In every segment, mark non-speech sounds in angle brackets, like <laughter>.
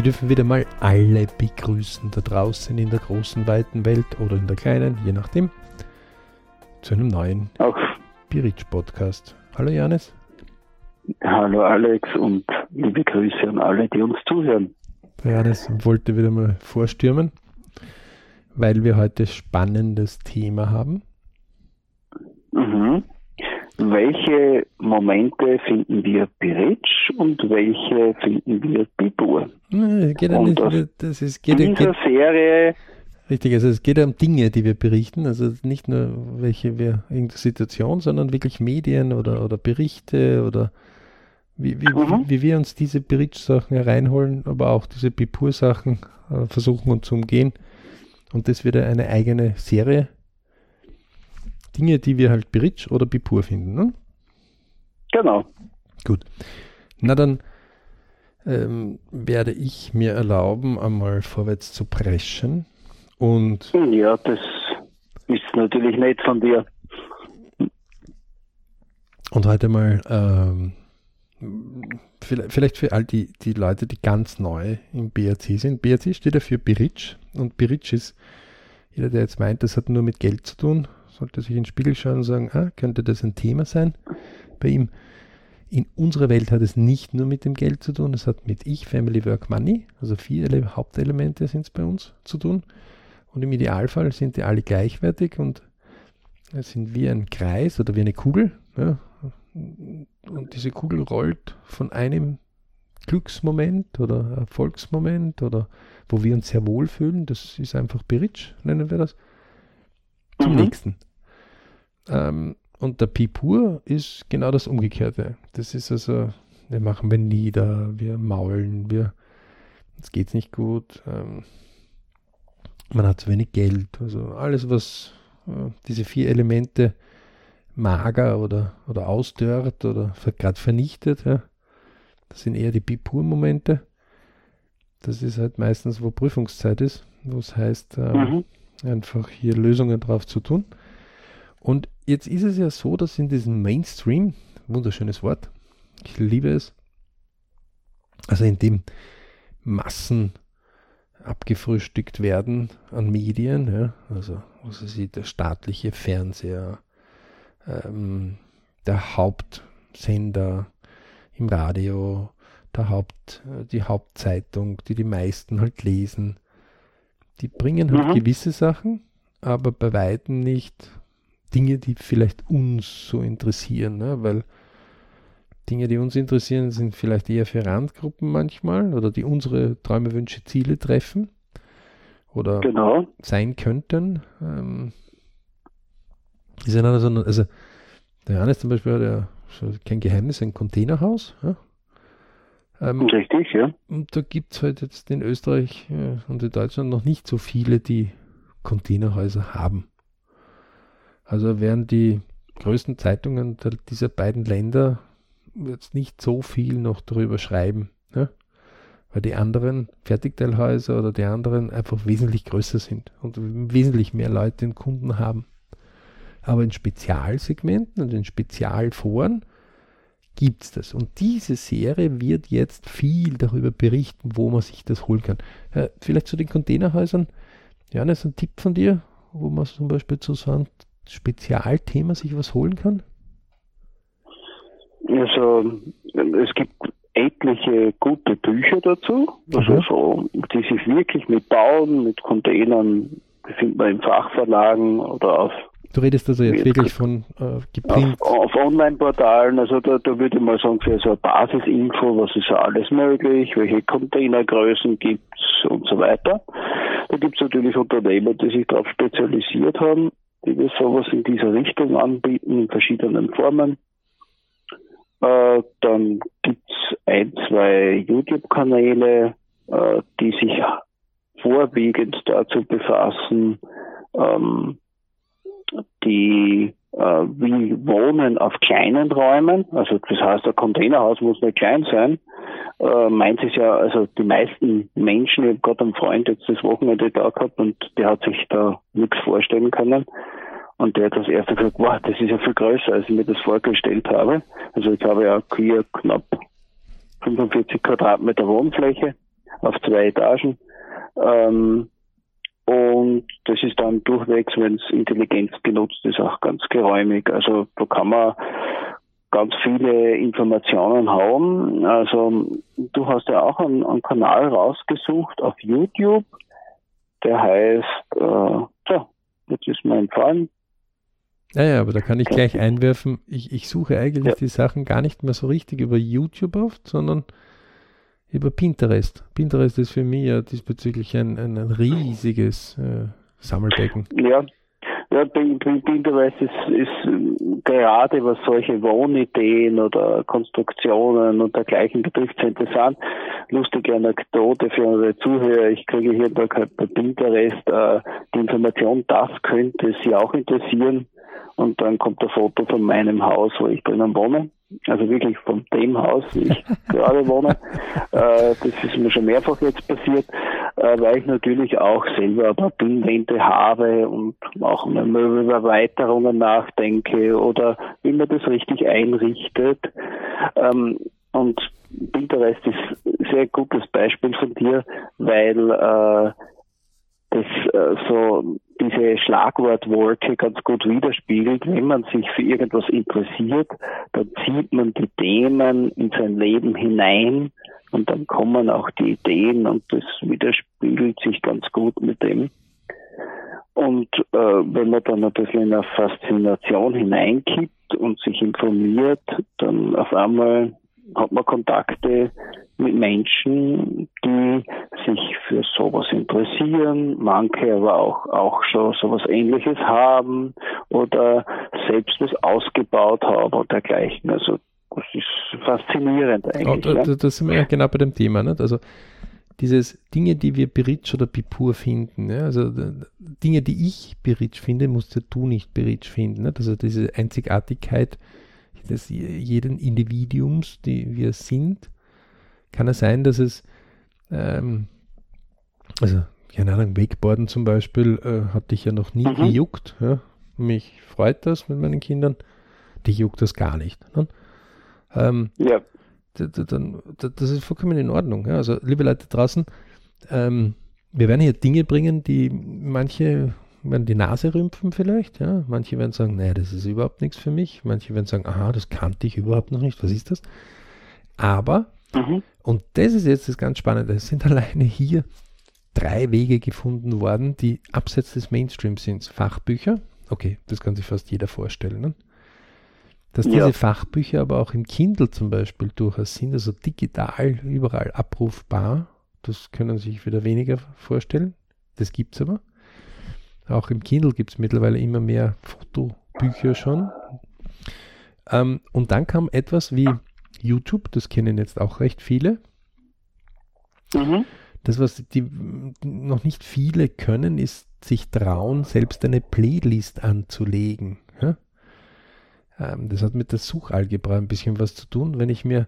Wir dürfen wieder mal alle begrüßen da draußen in der großen, weiten Welt oder in der kleinen, je nachdem, zu einem neuen Biritsch Podcast. Hallo Janis. Hallo Alex und liebe Grüße an alle, die uns zuhören. Der Janis wollte wieder mal vorstürmen, weil wir heute spannendes Thema haben. Welche Momente finden wir Biritsch und welche finden wir Bibur? Geht und nicht, das ist, geht, dieser geht, Serie Richtig, also es geht ja um Dinge, die wir berichten, also nicht nur welche wir in der Situation, sondern wirklich Medien oder, oder Berichte oder wie, wie, mhm. wie wir uns diese Berichtssachen hereinholen, aber auch diese Bipur-Sachen äh, versuchen und zu umgehen. Und das wird eine eigene Serie Dinge, die wir halt Bridge oder Bipur finden. Ne? Genau. Gut. Na dann ähm, werde ich mir erlauben, einmal vorwärts zu preschen. Und ja, das ist natürlich nett von dir. Und heute mal ähm, vielleicht für all die, die Leute, die ganz neu im BRC sind. BRC steht ja für Biric und Biric ist, jeder, der jetzt meint, das hat nur mit Geld zu tun, sollte sich in den Spiegel schauen und sagen, ah, könnte das ein Thema sein bei ihm. In unserer Welt hat es nicht nur mit dem Geld zu tun, es hat mit Ich, Family, Work, Money, also vier Hauptelemente sind es bei uns zu tun. Und im Idealfall sind die alle gleichwertig und sind wie ein Kreis oder wie eine Kugel. Ja. Und diese Kugel rollt von einem Glücksmoment oder Erfolgsmoment oder wo wir uns sehr wohl fühlen, das ist einfach Beritsch, nennen wir das, zum mhm. nächsten. Ähm, und der Pipur ist genau das Umgekehrte. Das ist also, wir machen wir nieder, wir maulen, wir, es geht nicht gut, ähm, man hat zu wenig Geld, also alles, was äh, diese vier Elemente mager oder, oder ausdörrt oder gerade vernichtet, ja, das sind eher die Pipur-Momente. Das ist halt meistens, wo Prüfungszeit ist, wo es heißt, äh, mhm. einfach hier Lösungen drauf zu tun. Und jetzt ist es ja so, dass in diesem Mainstream, wunderschönes Wort, ich liebe es, also in dem Massen abgefrühstückt werden an Medien, ja, also was sieht der staatliche Fernseher, ähm, der Hauptsender im Radio, der Haupt, die Hauptzeitung, die die meisten halt lesen, die bringen halt mhm. gewisse Sachen, aber bei weitem nicht Dinge, die vielleicht uns so interessieren, ne? weil Dinge, die uns interessieren, sind vielleicht eher für Randgruppen manchmal oder die unsere Träume, Wünsche, Ziele treffen oder genau. sein könnten. Ähm, also, also der Johannes zum Beispiel hat ja kein Geheimnis, ein Containerhaus. Ja? Ähm, Richtig, ja. Und da gibt es halt jetzt in Österreich ja, und in Deutschland noch nicht so viele, die Containerhäuser haben. Also wären die größten Zeitungen dieser beiden Länder jetzt nicht so viel noch darüber schreiben. Ne? Weil die anderen Fertigteilhäuser oder die anderen einfach wesentlich größer sind und wesentlich mehr Leute und Kunden haben. Aber in Spezialsegmenten und in Spezialforen gibt es das. Und diese Serie wird jetzt viel darüber berichten, wo man sich das holen kann. Äh, vielleicht zu den Containerhäusern. Janis, ein Tipp von dir, wo man zum Beispiel zu so einem Spezialthema sich was holen kann? Also es gibt etliche gute Bücher dazu, also mhm. so, die sich wirklich mit Bauen, mit Containern, findet man in Fachverlagen oder auf Du redest also jetzt wirklich von äh, geprint. Auf, auf Online-Portalen, also da, da würde ich mal sagen, für so eine Basisinfo, was ist alles möglich, welche Containergrößen gibt es und so weiter. Da gibt es natürlich Unternehmer, die sich darauf spezialisiert haben, die wir sowas in dieser Richtung anbieten, in verschiedenen Formen. Äh, dann gibt's ein, zwei YouTube-Kanäle, äh, die sich vorwiegend dazu befassen, ähm, die wie Wohnen auf kleinen Räumen, also das heißt, ein Containerhaus muss nicht klein sein, äh, meint es ja, also die meisten Menschen, ich habe gerade einen Freund jetzt das Wochenende da gehabt und der hat sich da nichts vorstellen können. Und der hat das erste gesagt, wow, das ist ja viel größer, als ich mir das vorgestellt habe. Also ich habe ja hier knapp 45 Quadratmeter Wohnfläche auf zwei Etagen. Ähm, und das ist dann durchwegs, wenn es Intelligenz genutzt ist, auch ganz geräumig. Also da kann man ganz viele Informationen haben. Also du hast ja auch einen, einen Kanal rausgesucht auf YouTube, der heißt, äh, so, jetzt ist mir entfallen. Ja, ja, aber da kann ich gleich einwerfen, ich, ich suche eigentlich ja. die Sachen gar nicht mehr so richtig über YouTube oft, sondern über Pinterest. Pinterest ist für mich ja diesbezüglich ein, ein riesiges äh, Sammelbecken. Ja, ja, Pinterest ist, ist gerade was solche Wohnideen oder Konstruktionen und dergleichen betrifft interessant. Lustige Anekdote für unsere Zuhörer. Ich kriege hier bei Pinterest äh, die Information, das könnte Sie auch interessieren. Und dann kommt ein Foto von meinem Haus, wo ich drinnen wohne. Also wirklich von dem Haus, wo ich <laughs> gerade wohne. Äh, das ist mir schon mehrfach jetzt passiert, äh, weil ich natürlich auch selber ein paar Pinnwände habe und auch über Möbelerweiterungen nachdenke oder wie man das richtig einrichtet. Ähm, und Pinterest ist ein sehr gutes Beispiel von dir, weil äh, das äh, so diese Schlagwortwolke ganz gut widerspiegelt. Wenn man sich für irgendwas interessiert, dann zieht man die Themen in sein Leben hinein und dann kommen auch die Ideen und das widerspiegelt sich ganz gut mit dem. Und äh, wenn man dann ein bisschen in eine Faszination hineinkippt und sich informiert, dann auf einmal hat man Kontakte mit Menschen, die sich für sowas interessieren, manche aber auch, auch schon sowas ähnliches haben oder selbst was ausgebaut haben und dergleichen. Also das ist faszinierend eigentlich. Oh, da, da, da, sind wir ja genau bei dem Thema. Nicht? Also dieses Dinge, die wir Beritsch oder Bipur finden, ja? also Dinge, die ich Beritsch finde, musst du nicht Beritsch finden. Nicht? Also diese Einzigartigkeit des jeden Individuums, die wir sind, kann es sein, dass es, ähm, also keine Ahnung, Wakeboarden zum Beispiel äh, hatte ich ja noch nie mhm. gejuckt. Ja? Mich freut das mit meinen Kindern. Die juckt das gar nicht. Ne? Ähm, ja. Dann, das ist vollkommen in Ordnung. Ja? Also, liebe Leute draußen, ähm, wir werden hier Dinge bringen, die manche werden die Nase rümpfen vielleicht, ja. Manche werden sagen, naja, das ist überhaupt nichts für mich. Manche werden sagen, aha, das kannte ich überhaupt noch nicht. Was ist das? Aber, mhm. und das ist jetzt das ganz Spannende, es sind <laughs> alleine hier drei Wege gefunden worden, die abseits des Mainstreams sind. Fachbücher, okay, das kann sich fast jeder vorstellen. Ne? Dass ja. diese Fachbücher aber auch im Kindle zum Beispiel durchaus sind, also digital überall abrufbar, das können sich wieder weniger vorstellen. Das gibt es aber. Auch im Kindle gibt es mittlerweile immer mehr Fotobücher schon. Ähm, und dann kam etwas wie YouTube, das kennen jetzt auch recht viele. Mhm. Das, was die noch nicht viele können, ist sich trauen, selbst eine Playlist anzulegen. Ja? Ähm, das hat mit der Suchalgebra ein bisschen was zu tun. Wenn ich mir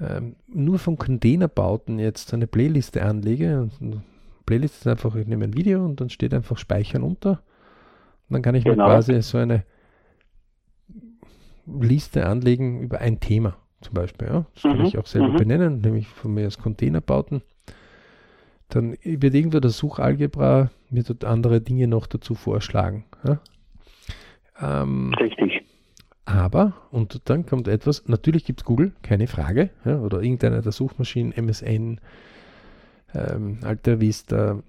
ähm, nur von Containerbauten jetzt eine Playliste anlege, Playlist ist einfach, ich nehme ein Video und dann steht einfach Speichern unter. Und dann kann ich genau. mir quasi so eine Liste anlegen über ein Thema zum Beispiel. Ja? Das kann mhm. ich auch selber mhm. benennen, nämlich von mir als Containerbauten. Dann wird irgendwo der Suchalgebra mir dort andere Dinge noch dazu vorschlagen. Ja? Ähm, Richtig. Aber, und dann kommt etwas, natürlich gibt es Google, keine Frage, ja, oder irgendeine der Suchmaschinen, MSN, ähm, Alta Vista,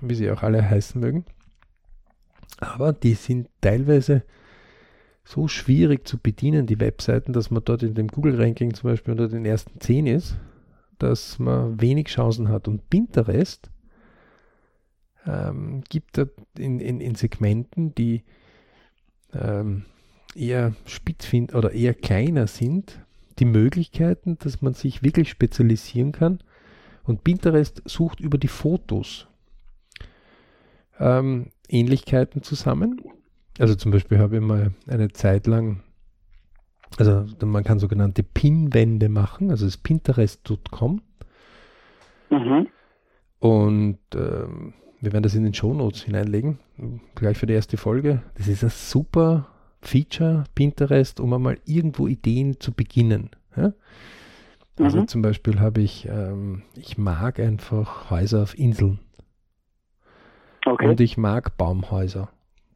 wie sie auch alle heißen mögen. Aber die sind teilweise so schwierig zu bedienen, die Webseiten, dass man dort in dem Google-Ranking zum Beispiel unter den ersten 10 ist, dass man wenig Chancen hat. Und Pinterest ähm, gibt da in, in, in, Segmenten, die ähm, eher spitz oder eher kleiner sind, die Möglichkeiten, dass man sich wirklich spezialisieren kann und Pinterest sucht über die Fotos ähm, Ähnlichkeiten zusammen. Also zum Beispiel habe ich mal eine Zeit lang, also man kann sogenannte Pinwände machen, also das ist pinterest.com. Mhm. Und ähm, wir werden das in den Show Notes hineinlegen, gleich für die erste Folge. Das ist ein super Feature, Pinterest, um einmal irgendwo Ideen zu beginnen. Ja? Also mhm. zum Beispiel habe ich, ähm, ich mag einfach Häuser auf Inseln. Okay. Und ich mag Baumhäuser.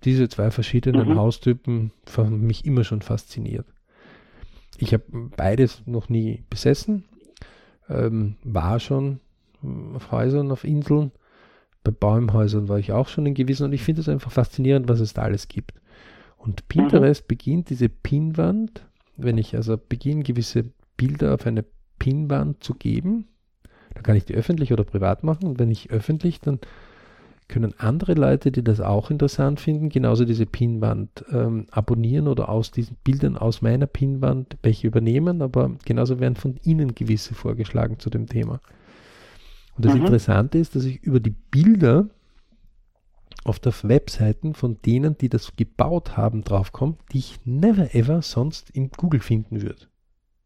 Diese zwei verschiedenen mhm. Haustypen haben mich immer schon fasziniert. Ich habe beides noch nie besessen, ähm, war schon auf Häusern, auf Inseln. Bei Baumhäusern war ich auch schon in gewissen und ich finde es einfach faszinierend, was es da alles gibt. Und Pinterest mhm. beginnt diese Pinwand, wenn ich also beginne, gewisse Bilder auf eine Pinwand zu geben, dann kann ich die öffentlich oder privat machen. Und wenn ich öffentlich, dann können andere Leute, die das auch interessant finden, genauso diese Pinwand ähm, abonnieren oder aus diesen Bildern aus meiner Pinwand welche übernehmen, aber genauso werden von ihnen gewisse vorgeschlagen zu dem Thema. Und das mhm. Interessante ist, dass ich über die Bilder auf der Webseiten von denen, die das gebaut haben, draufkomme, die ich never ever sonst in Google finden würde.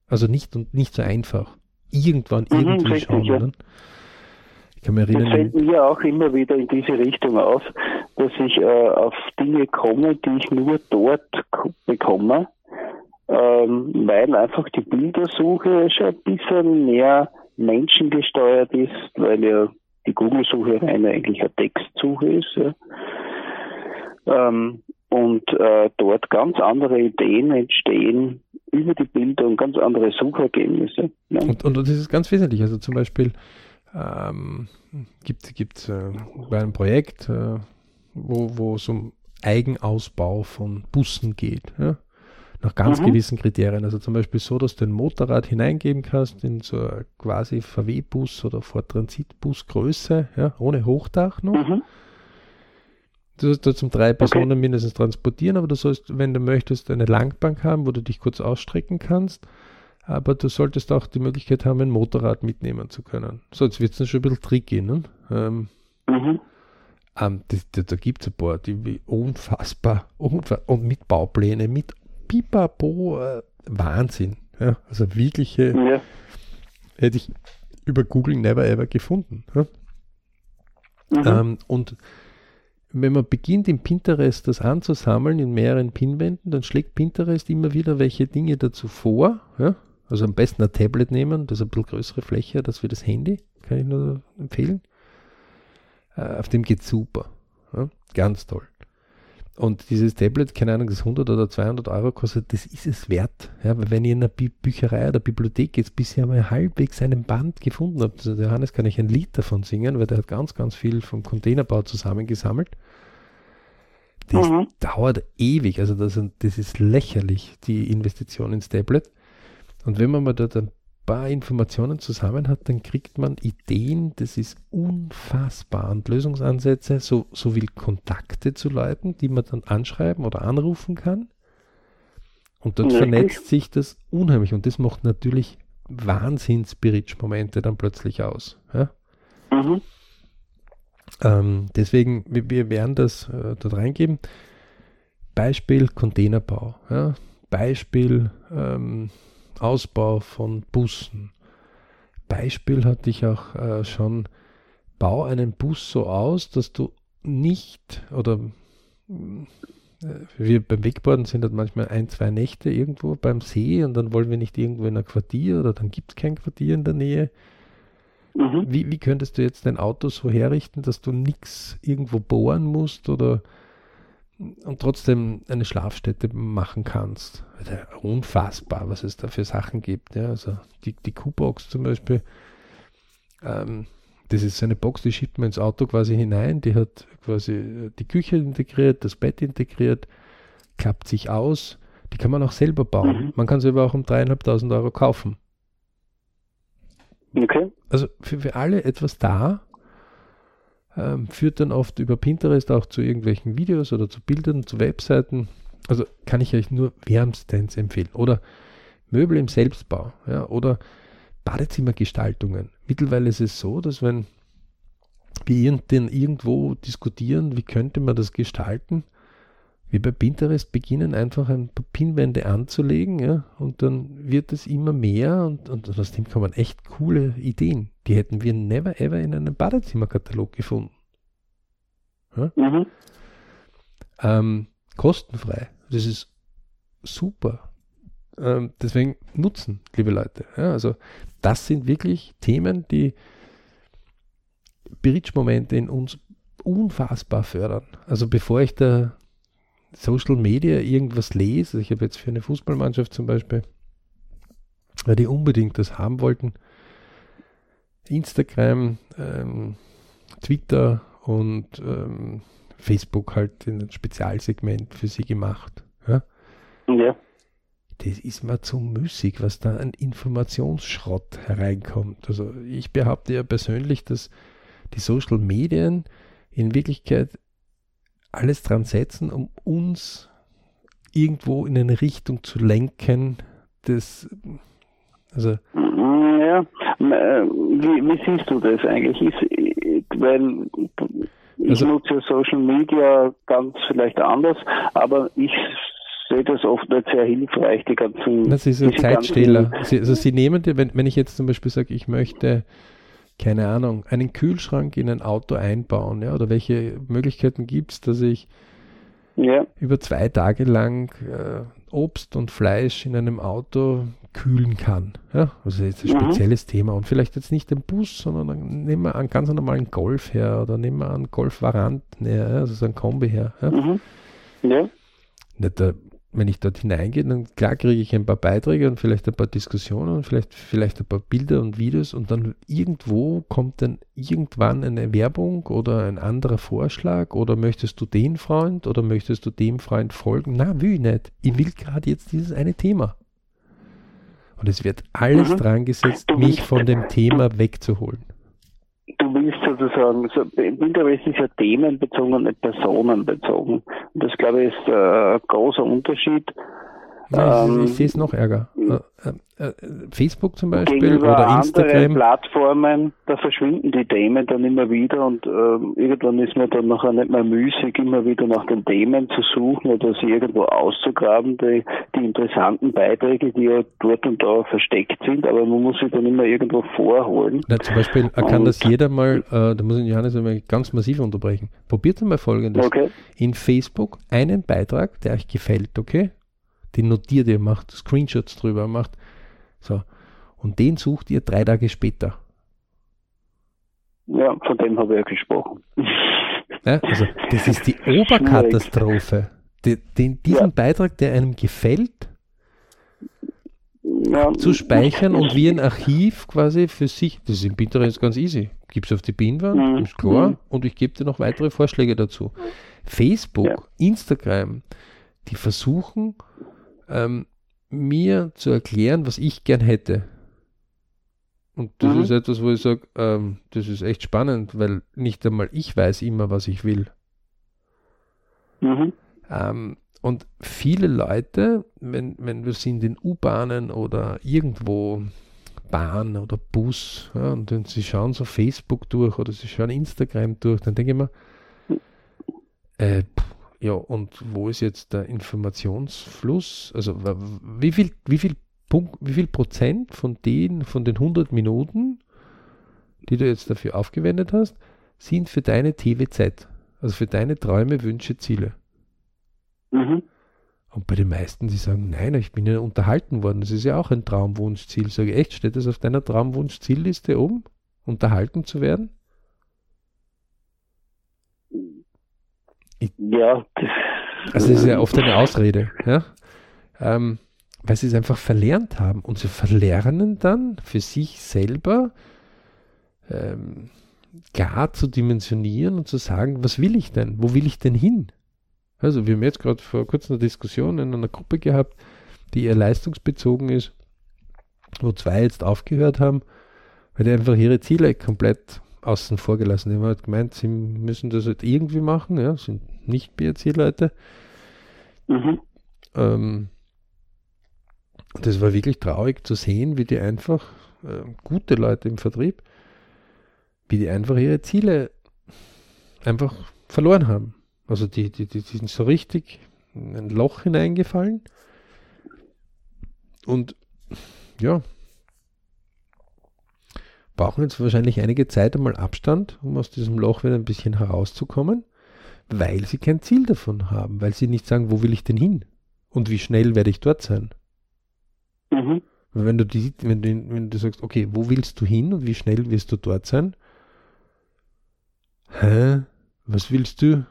Also nicht und nicht so einfach. Irgendwann mhm, irgendwie richtig, schauen. Ja. Ich kann mich erinnern. Das fällt mir auch immer wieder in diese Richtung auf, dass ich äh, auf Dinge komme, die ich nur dort bekomme, ähm, weil einfach die Bildersuche schon ein bisschen mehr menschengesteuert ist, weil ja die Google-Suche rein eigentlich eine Textsuche ist. Ja. Ähm, und äh, dort ganz andere Ideen entstehen über die Bilder und ganz andere Suchergebnisse. Ja. Und, und, das ist ganz wesentlich. Also zum Beispiel ähm, gibt es äh, bei einem Projekt, äh, wo es um Eigenausbau von Bussen geht. Ja? nach ganz mhm. gewissen Kriterien. Also zum Beispiel so, dass du ein Motorrad hineingeben kannst in so quasi VW-Bus oder Ford Transit-Bus Größe, ja, ohne Hochdach noch. Mhm. Du sollst da zum drei Personen okay. mindestens transportieren, aber du sollst, wenn du möchtest, eine Langbank haben, wo du dich kurz ausstrecken kannst. Aber du solltest auch die Möglichkeit haben, ein Motorrad mitnehmen zu können. So, jetzt wird es schon ein bisschen tricky, ne? Ähm, mhm. Ähm, das, das, da gibt es ein paar, die unfassbar, unfassbar und mit Baupläne, mit pipapo äh, Wahnsinn. Ja, also wirkliche ja. hätte ich über Google never ever gefunden. Ja? Mhm. Ähm, und wenn man beginnt im Pinterest das anzusammeln in mehreren Pinwänden, dann schlägt Pinterest immer wieder welche Dinge dazu vor. Ja? Also am besten ein Tablet nehmen, das ist ein bisschen größere Fläche als für das Handy, kann ich nur empfehlen. Äh, auf dem geht super. Ja? Ganz toll. Und dieses Tablet, keine Ahnung, das 100 oder 200 Euro kostet, das ist es wert. Ja, weil wenn ihr in einer Bü Bücherei oder Bibliothek jetzt bisher mal halbwegs einen Band gefunden habt, also Johannes kann ich ein Lied davon singen, weil der hat ganz, ganz viel vom Containerbau zusammengesammelt. Das mhm. dauert ewig, also das, das ist lächerlich, die Investition ins Tablet. Und wenn man mal dort ein paar Informationen zusammen hat, dann kriegt man Ideen, das ist unfassbar. Und Lösungsansätze, so, sowie Kontakte zu Leuten, die man dann anschreiben oder anrufen kann. Und dort vernetzt sich das unheimlich. Und das macht natürlich Wahnsinns-Bridge-Momente dann plötzlich aus. Ja? Mhm. Ähm, deswegen, wir, wir, werden das äh, dort reingeben. Beispiel Containerbau. Ja? Beispiel ähm, Ausbau von Bussen. Beispiel hatte ich auch äh, schon, bau einen Bus so aus, dass du nicht oder äh, wir beim Wegborden sind halt manchmal ein, zwei Nächte irgendwo beim See und dann wollen wir nicht irgendwo in ein Quartier oder dann gibt es kein Quartier in der Nähe. Mhm. Wie, wie könntest du jetzt dein Auto so herrichten, dass du nichts irgendwo bohren musst oder und trotzdem eine Schlafstätte machen kannst. Unfassbar, was es da für Sachen gibt. Ja, also die, die Q-Box zum Beispiel, ähm, das ist eine Box, die schiebt man ins Auto quasi hinein, die hat quasi die Küche integriert, das Bett integriert, klappt sich aus, die kann man auch selber bauen. Mhm. Man kann sie aber auch um dreieinhalbtausend Euro kaufen. Okay. Also für, für alle etwas da, ähm, führt dann oft über Pinterest auch zu irgendwelchen Videos oder zu Bildern, zu Webseiten. Also kann ich euch nur wärmstens empfehlen. Oder Möbel im Selbstbau ja, oder Badezimmergestaltungen. Mittlerweile ist es so, dass wenn wir denn irgendwo diskutieren, wie könnte man das gestalten, wir bei Pinterest beginnen einfach ein paar Pinwände anzulegen, ja, und dann wird es immer mehr und, und aus dem kommen echt coole Ideen. Die hätten wir never ever in einem Badezimmerkatalog gefunden. Ja? Mhm. Ähm, kostenfrei. Das ist super. ähm, deswegen nutzen, liebe Leute. Ja, also das sind wirklich Themen, die Bridge-Momente in uns unfassbar fördern. Also bevor ich da Social Media irgendwas lese, ich habe jetzt für eine Fußballmannschaft zum Beispiel, weil die unbedingt das haben wollten, Instagram, ähm, Twitter und ähm, Facebook halt in ein Spezialsegment für sie gemacht. Ja? ja. Das ist mir zu müßig, was da an Informationsschrott hereinkommt. Also ich behaupte ja persönlich, dass die Social Medien in Wirklichkeit alles dran setzen, um uns irgendwo in eine Richtung zu lenken, das also ja, äh, wie, wie siehst du das eigentlich? Ist, weil ich also, nutze Social Media ganz vielleicht anders, aber ich sehe das oft nicht sehr hilfreich, die ganzen. Das ist ein Zeitstehler. Sie, also Sie nehmen dir, wenn, wenn ich jetzt zum Beispiel sage, ich möchte, keine Ahnung, einen Kühlschrank in ein Auto einbauen, ja, oder welche Möglichkeiten gibt es, dass ich ja. über zwei Tage lang äh, Obst und Fleisch in einem Auto kühlen kann. Ja? Also jetzt ein mhm. spezielles Thema und vielleicht jetzt nicht den Bus, sondern nehmen wir einen ganz normalen Golf her oder nehmen wir einen Golf Varant her, also so ein Kombi her. Ja? Mhm. ja. Nicht, äh, wenn ich dort hineingehe, dann klar kriege ich ein paar Beiträge und vielleicht ein paar Diskussionen und vielleicht, vielleicht ein paar Bilder und Videos und dann irgendwo kommt dann irgendwann eine Werbung oder ein anderer Vorschlag oder möchtest du den Freund oder möchtest du dem Freund folgen? Na, will ich nicht. Ich will gerade jetzt dieses eine Thema. Und es wird alles mhm. dran gesetzt, mich von dem Thema wegzuholen. Du willst sozusagen, so, Pinterest ist ja themenbezogen und nicht personenbezogen. Und das, glaube ich, ist äh, ein großer Unterschied. Nein, ähm, ich, ich sehe es noch ärger. Äh, äh, Facebook zum Beispiel oder Instagram. Plattformen, da verschwinden die Themen dann immer wieder und äh, irgendwann ist man dann nachher nicht mehr müßig, immer wieder nach den Themen zu suchen oder sie irgendwo auszugraben, die, die interessanten Beiträge, die ja dort und da versteckt sind, aber man muss sie dann immer irgendwo vorholen. Na, zum Beispiel kann und, das jeder mal, äh, da muss ich Johannes einmal ganz massiv unterbrechen. Probiert mal folgendes. Okay. In Facebook einen Beitrag, der euch gefällt, okay? Den notiert ihr, macht Screenshots drüber, macht so. Und den sucht ihr drei Tage später. Ja, von dem habe ich ja gesprochen. Ja, also das ist die <laughs> Oberkatastrophe. Den, den, diesen ja. Beitrag, der einem gefällt, ja, zu speichern und wie ein Archiv quasi für sich. Das ist in Pinterest ganz easy. Gib's auf die Pinwand, mhm. ist klar, mhm. und ich gebe dir noch weitere Vorschläge dazu. Facebook. Instagram, die versuchen ähm, mir zu erklären, was ich gern hätte. Und das mhm. ist etwas, wo ich sage, ähm, das ist echt spannend, weil nicht einmal ich weiß immer, was ich will. Mhm. Ähm, und viele Leute, wenn, wenn wir sind in U-Bahnen oder irgendwo Bahn oder Bus ja, und dann sie schauen so Facebook durch oder sie schauen Instagram durch, dann denke ich mir, äh, ja, und wo ist jetzt der Informationsfluss? Also wie viel, wie viel Punkt, wie viel Prozent von den, von den 100 Minuten, die du jetzt dafür aufgewendet hast, sind für deine TWZ, also für deine Träume, Wünsche, Ziele? Mhm. Und bei den meisten, die sagen, nein, ich bin ja unterhalten worden, das ist ja auch ein Traumwunschziel. Sage ich, echt, steht das auf deiner Traumwunschzielliste oben, unterhalten zu werden? Ja. Also das ist ja oft eine Ausrede, ja. Ähm, weil sie es einfach verlernt haben. Und sie verlernen dann für sich selber ähm, gar zu dimensionieren und zu sagen, was will ich denn? Wo will ich denn hin? Also wir haben jetzt gerade vor kurzem eine Diskussion in einer Gruppe gehabt, die eher leistungsbezogen ist, wo zwei jetzt aufgehört haben, weil die einfach ihre Ziele komplett außen vor gelassen. Die haben halt gemeint, sie müssen das halt irgendwie machen, ja, sind nicht BRC-Leute. Mhm. Ähm, das war wirklich traurig zu sehen, wie die einfach, äh, gute Leute im Vertrieb, wie die einfach ihre Ziele einfach verloren haben. Also die, die, die, die sind so richtig in ein Loch hineingefallen. Und ja, brauchen jetzt wahrscheinlich einige Zeit einmal Abstand, um aus diesem Loch wieder ein bisschen herauszukommen, weil sie kein Ziel davon haben, weil sie nicht sagen, wo will ich denn hin und wie schnell werde ich dort sein. Mhm. Wenn du, die, wenn, du, wenn du sagst, okay, wo willst du hin und wie schnell wirst du dort sein? Hä? Was willst du?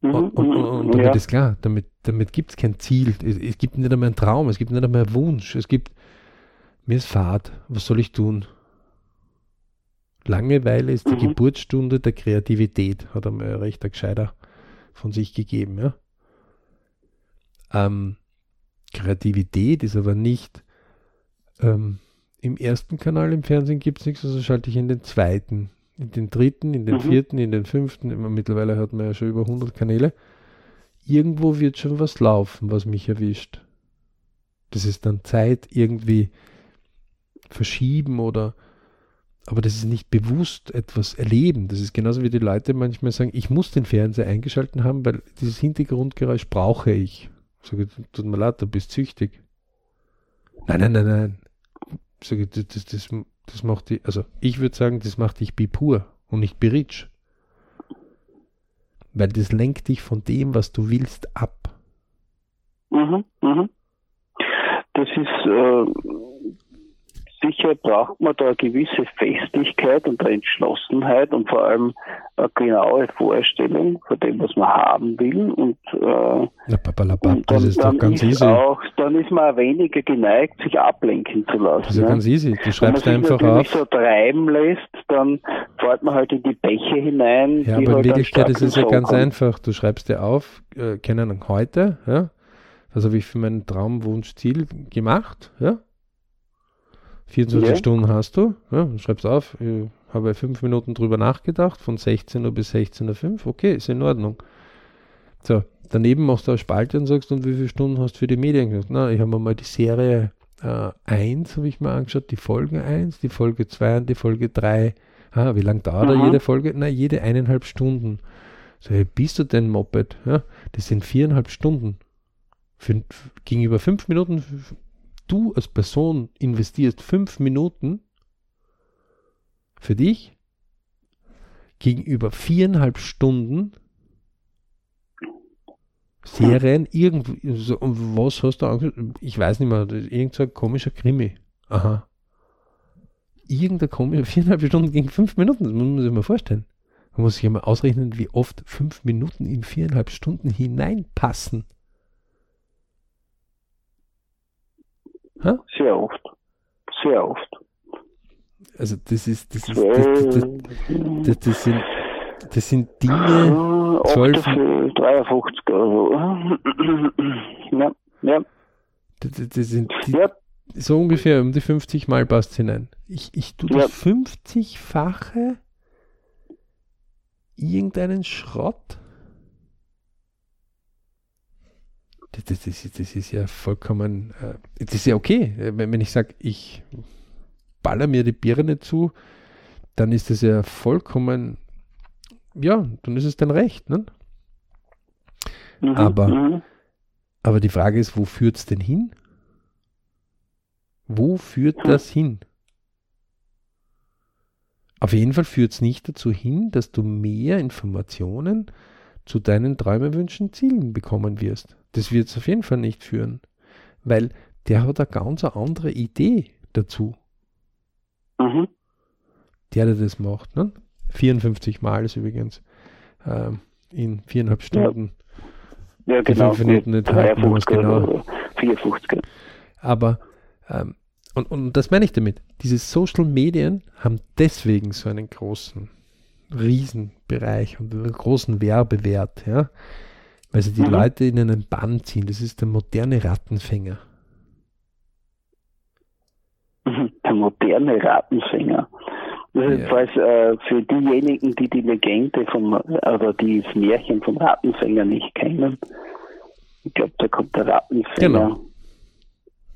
Mhm, und, und, und, damit ja. ist klar, damit, damit gibt es kein Ziel. Es, es, gibt nicht einmal einen Traum, es gibt nicht einmal einen Wunsch. Es gibt, mir ist Fahrt, was soll ich tun? Langeweile ist die mhm. Geburtsstunde der Kreativität, hat einmal ein rechter Gescheiter von sich gegeben. Ja? Ähm, Kreativität ist aber nicht ähm, im ersten Kanal im Fernsehen gibt es nichts, also schalte ich in den zweiten, in den dritten, in den mhm. vierten, in den fünften. Immer, mittlerweile hat man ja schon über 100 Kanäle. Irgendwo wird schon was laufen, was mich erwischt. Das ist dann Zeit irgendwie verschieben oder aber das ist nicht bewusst etwas erleben. Das ist genauso wie die Leute manchmal sagen, ich muss den Fernseher eingeschalten haben, weil dieses Hintergrundgeräusch brauche ich. Sage, tut mir leid, du bist süchtig. Nein, nein, nein, nein. Sage, das, das, das, das macht die, also ich würde sagen, das macht dich bipur und nicht beritsch. Weil das lenkt dich von dem, was du willst, ab. Mhm, mhm. Das ist, äh, sicher braucht man da eine gewisse Festigkeit und eine Entschlossenheit und vor allem eine genaue Vorstellung von dem, was man haben will. Und, äh, ja, papalapap, und dann, das ist doch ganz ist easy. Auch, dann ist man weniger geneigt, sich ablenken zu lassen. Das ist ja ganz easy. Du schreibst Wenn man sich einfach auf. so treiben lässt, dann fällt man halt in die Bäche hinein. Ja, aber in halt Wirklichkeit ist es ja ganz kommen. einfach. Du schreibst dir auf, äh, kennen heute, ja, das habe ich für mein Traumwunschziel gemacht, ja, 24 ja. Stunden hast du, ja, schreib's auf, ich habe fünf Minuten drüber nachgedacht, von 16 Uhr bis 16.05 Uhr, okay, ist in Ordnung. So, daneben machst du eine Spalte und sagst, und wie viele Stunden hast du für die Medien gesagt? Na, ich habe mir mal die Serie äh, 1, habe ich mir angeschaut, die Folge 1, die Folge 2 und die Folge 3. Ah, wie lange dauert da jede Folge? Na, jede eineinhalb Stunden. So, hey, bist du denn Moped? Ja, das sind viereinhalb Stunden. Für, gegenüber fünf Minuten du als Person investierst fünf Minuten für dich gegenüber viereinhalb Stunden Serien, irgendwie, so, was hast du angeschaut? Ich weiß nicht mehr, irgendein komischer Krimi. Aha. Irgendein komischer, viereinhalb Stunden gegen fünf Minuten, das muss man sich mal vorstellen. Man muss sich ja mal ausrechnen, wie oft fünf Minuten in viereinhalb Stunden hineinpassen. Ha? Sehr oft. Sehr oft. Also das ist, das ist, das, das, das, das sind, das sind Dinge. 12, 53 Euro. <clears throat> Ja, ja. Das, das sind die, ja. so ungefähr um die 50 Mal passt hinein. Ich, ich tue das ja. 50-fache irgendeinen Schrott das, das, ist, das ist ja vollkommen, äh, das ist ja okay. Wenn, wenn ich sage, ich baller mir die Birne zu, dann ist das ja vollkommen, ja, dann ist es dein Recht. Ne? Mhm, aber, mhm. aber die Frage ist, wo führt es denn hin? Wo führt mhm. das hin? Auf jeden Fall führt es nicht dazu hin, dass du mehr Informationen zu deinen Träumen, Wünschen, Zielen bekommen wirst. Das wird es auf jeden Fall nicht führen, weil der hat eine ganz andere Idee dazu. Mhm. Der, der das macht. Ne? 54 Mal ist übrigens ähm, in viereinhalb Stunden. Ja, ja genau. Fünf Minuten enthalten, was genau. 54. Aber, ähm, und, und das meine ich damit, diese Social Medien haben deswegen so einen großen, Riesenbereich und einen großen Werbewert, ja weil sie die mhm. Leute in einen Bann ziehen. Das ist der moderne Rattenfänger. Mhm, der moderne Rattenfänger. Das ist jedenfalls äh, für diejenigen, die die Legende vom, oder die das Märchen vom Rattenfänger nicht kennen. Ich glaube, da kommt der Rattenfänger. Genau.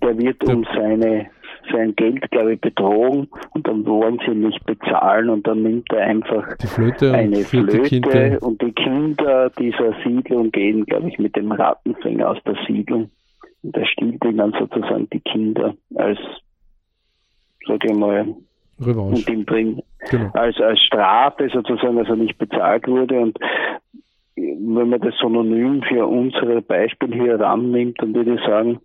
Der wird um seine sein Geld, glaube ich, betrogen und dann wollen sie nicht bezahlen und dann nimmt er einfach Flöte eine Flöte und die Kinder dieser Siedlung gehen, glaube ich, mit dem Rattenfänger aus der Siedlung und er stiehlt ihnen dann sozusagen die Kinder als, sage ich mal, Revanche. Und bringen, genau. als, als Strafe sozusagen, also nicht bezahlt wurde und wenn man das synonym für unsere Beispiele hier herannimmt, dann würde ich sagen,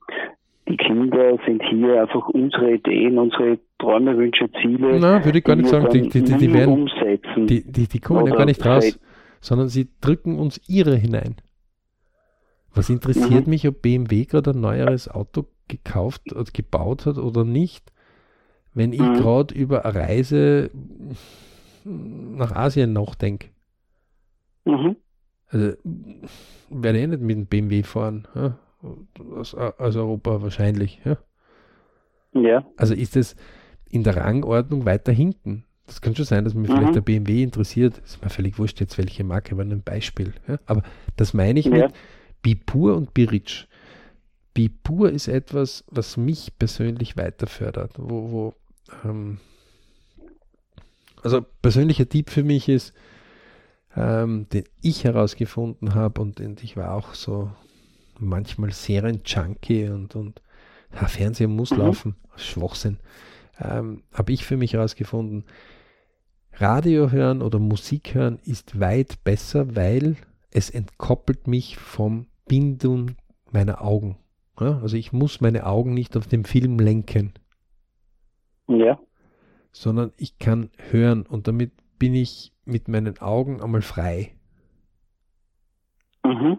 die Kinder sind hier einfach unsere Ideen, unsere Träume, Wünsche, Ziele. Na, würde ich gar nicht sagen, die, die, die, die werden, umsetzen. die, die, die kommen ja gar nicht raus, sondern sie drücken uns ihre hinein. Was interessiert mhm. mich, ob BMW gerade ein neueres Auto gekauft und gebaut hat oder nicht, wenn ich mhm. gerade über eine Reise nach Asien nachdenke? Mhm. Also, werde ich nicht mit dem BMW fahren. Ja? Aus, aus, Europa wahrscheinlich. Ja? ja. Also ist es in der Rangordnung weiter hinten. Das kann schon sein, dass mich mhm. vielleicht der BMW interessiert. Ist mir völlig wurscht jetzt, welche Marke, war ein Beispiel. Ja? Aber das meine ich ja. mit Bipur und Biritsch. Bipur ist etwas, was mich persönlich weiter fördert. Wo, wo ähm, also persönlicher Tipp für mich ist, ähm, den ich herausgefunden habe und, und, ich war auch so manchmal Serien-Junkie und, und ja, Fernsehen muss mhm. laufen, Schwachsinn, ähm, habe ich für mich herausgefunden, Radio hören oder Musik hören ist weit besser, weil es entkoppelt mich vom Bindung meiner Augen. Ja, also ich muss meine Augen nicht auf den Film lenken. Ja. Sondern ich kann hören und damit bin ich mit meinen Augen einmal frei. Mhm.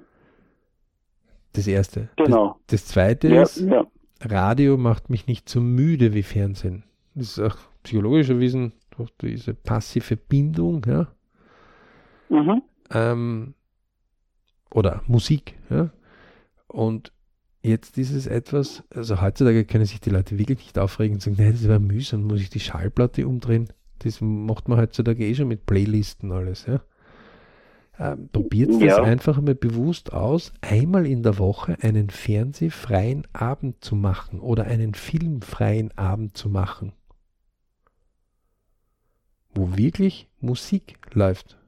Das erste. Genau. Das, das zweite ja, ist, ja. Radio macht mich nicht so müde wie Fernsehen. Das ist auch psychologisch erwiesen, durch diese passive Bindung, ja. Mhm. Ähm, oder Musik, ja. Und jetzt ist es etwas, also heutzutage können sich die Leute wirklich nicht aufregen und sagen, nein, das war mühsam, muss ich die Schallplatte umdrehen. Das macht man heutzutage eh schon mit Playlisten alles, ja. Ähm, probiert ja. das einfach mal bewusst aus, einmal in der Woche einen fernsehfreien Abend zu machen oder einen filmfreien Abend zu machen, wo wirklich Musik läuft.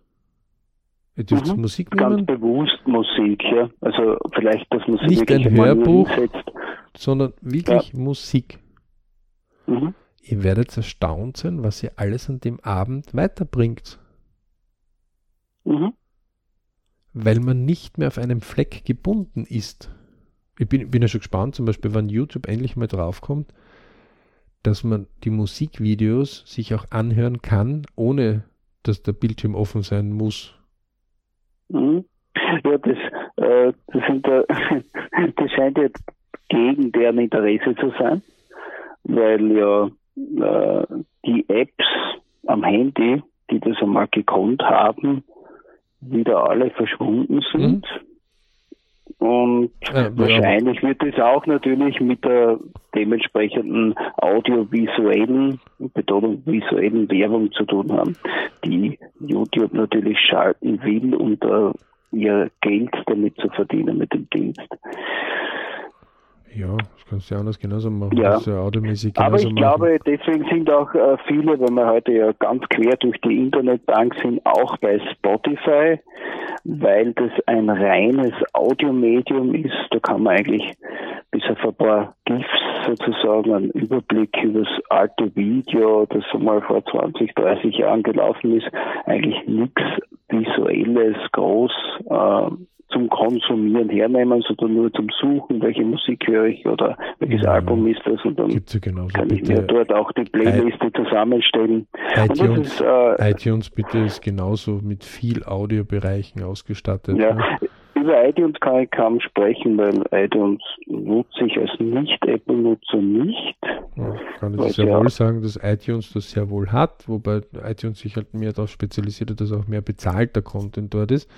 Ihr dürft mhm. Musik nehmen. Ganz bewusst Musik, ja. Also vielleicht, dass man sich Nicht ein Hörbuch, sondern wirklich ja. Musik. Mhm. Ihr werdet erstaunt sein, was ihr alles an dem Abend weiterbringt. Mhm. Weil man nicht mehr auf einem Fleck gebunden ist. Ich bin, bin ja schon gespannt, zum Beispiel, wann YouTube endlich mal draufkommt, dass man die Musikvideos sich auch anhören kann, ohne dass der Bildschirm offen sein muss. Mhm. Ja, das, äh, das, sind, äh, <laughs> das scheint jetzt gegen deren Interesse zu sein, weil ja äh, die Apps am Handy, die das einmal gekonnt haben, wieder alle verschwunden sind. Mhm. Und ja, wahrscheinlich ja. wird es auch natürlich mit der dementsprechenden audiovisuellen, Betonung visuellen Werbung zu tun haben, die YouTube natürlich schalten will, um da ihr Geld damit zu verdienen mit dem Dienst. Ja, das kannst du ja anders genauso machen. Ja. Ja audiomäßig Aber ich machen. glaube, deswegen sind auch äh, viele, wenn wir heute ja ganz quer durch die Internetbank sind, auch bei Spotify, weil das ein reines Audiomedium ist. Da kann man eigentlich bis auf ein paar GIFs sozusagen einen Überblick über das alte Video, das mal vor 20, 30 Jahren gelaufen ist, eigentlich nichts Visuelles groß äh, zum Konsumieren hernehmen, sondern nur zum Suchen, welche Musik höre ich oder welches ja, Album ist das und dann ja kann ich mir dort auch die Playliste I zusammenstellen. iTunes, ist, äh, iTunes bitte ist genauso mit viel Audiobereichen ausgestattet. Ja, ja. Über iTunes kann ich kaum sprechen, weil iTunes nutze ich als Nicht-Apple-Nutzer nicht. Ja, ich kann ich sehr wohl sagen, dass iTunes das sehr wohl hat, wobei iTunes sich halt mehr darauf spezialisiert hat, dass auch mehr bezahlter Content dort ist.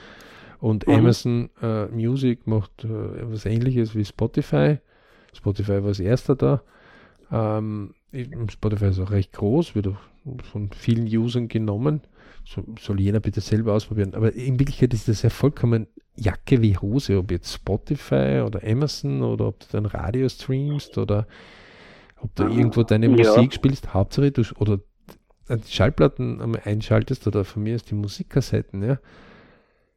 Und mhm. Amazon äh, Music macht äh, etwas ähnliches wie Spotify. Spotify war als erster da. Ähm, Spotify ist auch recht groß, wird auch von vielen Usern genommen. So, soll jeder bitte selber ausprobieren. Aber in Wirklichkeit ist das ja vollkommen Jacke wie Hose, ob jetzt Spotify oder Amazon oder ob du dein Radio streamst oder ob du irgendwo deine ja. Musik spielst. Hauptsache du oder die Schallplatten einschaltest oder von mir ist die Musikkassetten, ja.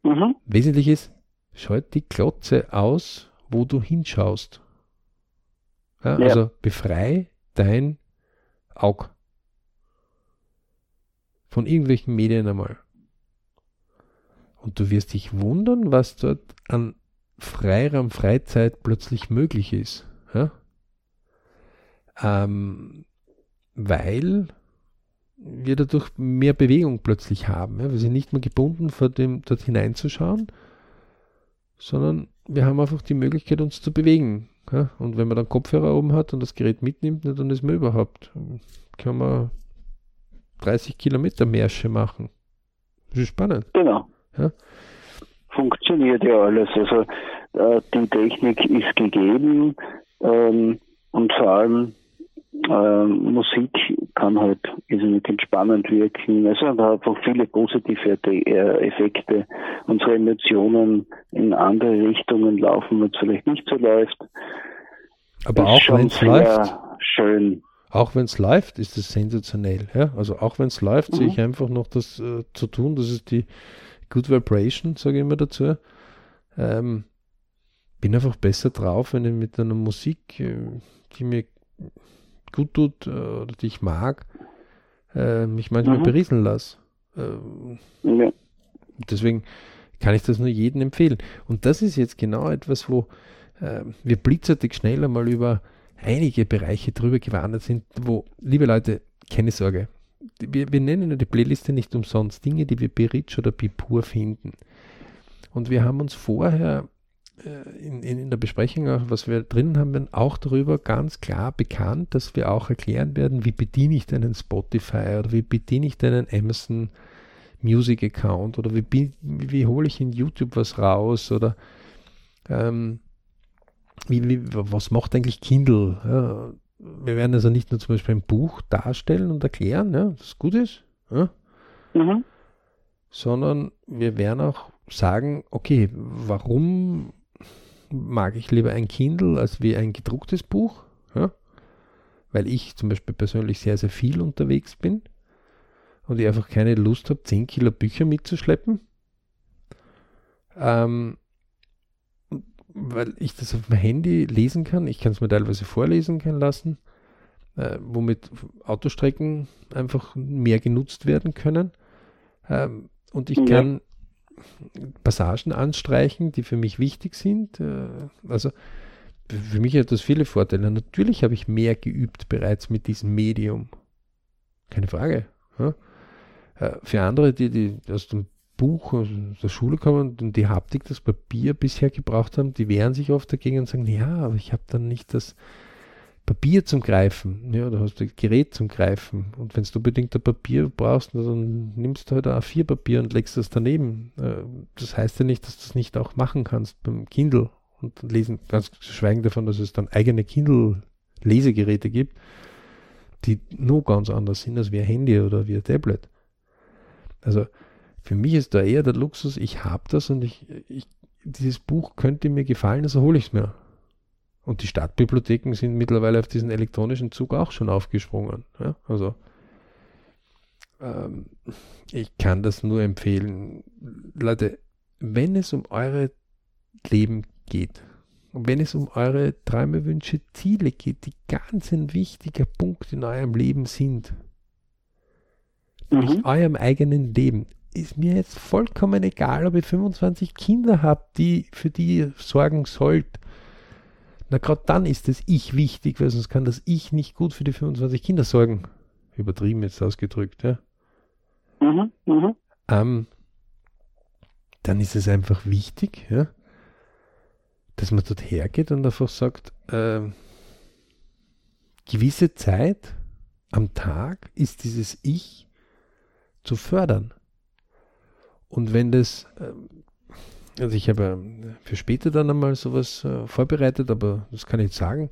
Mhm. Wesentlich ist, schalt die Klotze aus, wo du hinschaust. Ja, ja. Also befrei dein Auge von irgendwelchen Medien einmal. Und du wirst dich wundern, was dort an Freiraum, Freizeit plötzlich möglich ist. Ja? ähm, weil wir dadurch mehr Bewegung plötzlich haben. Ja? Wir sind nicht mehr gebunden, vor dem dort hineinzuschauen, sondern wir haben einfach die Möglichkeit, uns zu bewegen. Ja? Und wenn man dann Kopfhörer oben hat und das Gerät mitnimmt, dann ist man überhaupt, kann man 30 Kilometer Märsche machen. Das ist spannend. Genau. Ja? Funktioniert ja alles. Also äh, die Technik ist gegeben ähm, und vor allem äh, Musik kann halt irrsinnig entspannend wirken. Also hat einfach viele positive äh, Effekte. Unsere Emotionen in andere Richtungen laufen, wenn es vielleicht nicht so läuft. Aber ist auch wenn es läuft. Schön. Auch wenn es läuft, ist es sensationell. Ja? Also auch wenn es läuft, mhm. sehe ich einfach noch das äh, zu tun. Das ist die Good Vibration, sage ich immer dazu. Ähm, bin einfach besser drauf, wenn ich mit einer Musik, äh, die mir gut tut äh, oder die ich mag, äh, mich manchmal mhm. berieseln lasse. Äh, ja. Deswegen kann ich das nur jedem empfehlen. Und das ist jetzt genau etwas, wo äh, wir blitzartig schnell einmal über einige Bereiche drüber gewandert sind, wo, liebe Leute, keine Sorge, wir, wir nennen die Playliste nicht umsonst Dinge, die wir Berich oder Bipur finden. Und wir haben uns vorher äh, in, in, der Besprechung, was wir drin haben, auch darüber ganz klar bekannt, dass wir auch erklären werden, wie bediene ich deinen Spotify oder wie bediene ich deinen Amazon Music Account oder wie, wie, wie hole ich in YouTube was raus oder ähm, wie, wie, was macht eigentlich Kindle? Ja, wir werden also nicht nur zum Beispiel ein Buch darstellen und erklären, ja, dass gut ist, ja, mhm. sondern wir werden auch sagen, okay, warum mag ich lieber ein Kindle als wie ein gedrucktes Buch, ja? weil ich zum Beispiel persönlich sehr, sehr viel unterwegs bin und ich einfach keine Lust habe, 10 Kilo Bücher mitzuschleppen. Ähm, weil ich das auf dem Handy lesen kann. Ich kann es mir teilweise vorlesen kann lassen, äh, womit Autostrecken einfach mehr genutzt werden können. Ähm, und ich ja. kann Passagen anstreichen, die für mich wichtig sind. Äh, also für mich hat das viele Vorteile. Natürlich habe ich mehr geübt bereits mit diesem Medium. Keine Frage. Äh, für andere, die, die aus dem Buch, aus der Schule kommen und die Haptik, das Papier bisher gebraucht haben, die wehren sich oft dagegen und sagen, ja, aber ich habe dann nicht das Papier zum Greifen, ja, du hast ein Gerät zum Greifen. Und wenn du unbedingt ein Papier brauchst, dann nimmst du halt ein A4-Papier und legst das daneben. Äh, das heißt ja nicht, dass du das nicht auch machen kannst beim Kindle und lesen, ganz schweigen davon, dass es dann eigene Kindle-Lesegeräte gibt, die nur ganz anders sind als wie ein Handy oder wie ein Tablet. Also für mich ist da eher der Luxus, ich habe das und ich, ich, dieses Buch könnte mir gefallen, also hole ich es mir. Und die Stadtbibliotheken sind mittlerweile auf diesen elektronischen Zug auch schon aufgesprungen. Ja? Also ähm, ich kann das nur empfehlen. Leute, wenn es um eure Leben geht und wenn es um eure Träume, Wünsche, Ziele geht, die ganz ein wichtiger Punkt in eurem Leben sind, mhm. in eurem eigenen Leben, ist mir jetzt vollkommen egal, ob ihr 25 Kinder habt, die für die ihr sorgen sollt na, gerade dann ist das Ich wichtig, weil sonst kann das Ich nicht gut für die 25 Kinder sorgen. Übertrieben jetzt ausgedrückt, ja. Mhm, mhm. Ähm, dann ist es einfach wichtig, ja, dass man dort hergeht und einfach sagt, äh, gewisse Zeit am Tag ist dieses Ich zu fördern. Und wenn das, äh, also ich habe für später dann einmal sowas äh, vorbereitet, aber das kann ich sagen.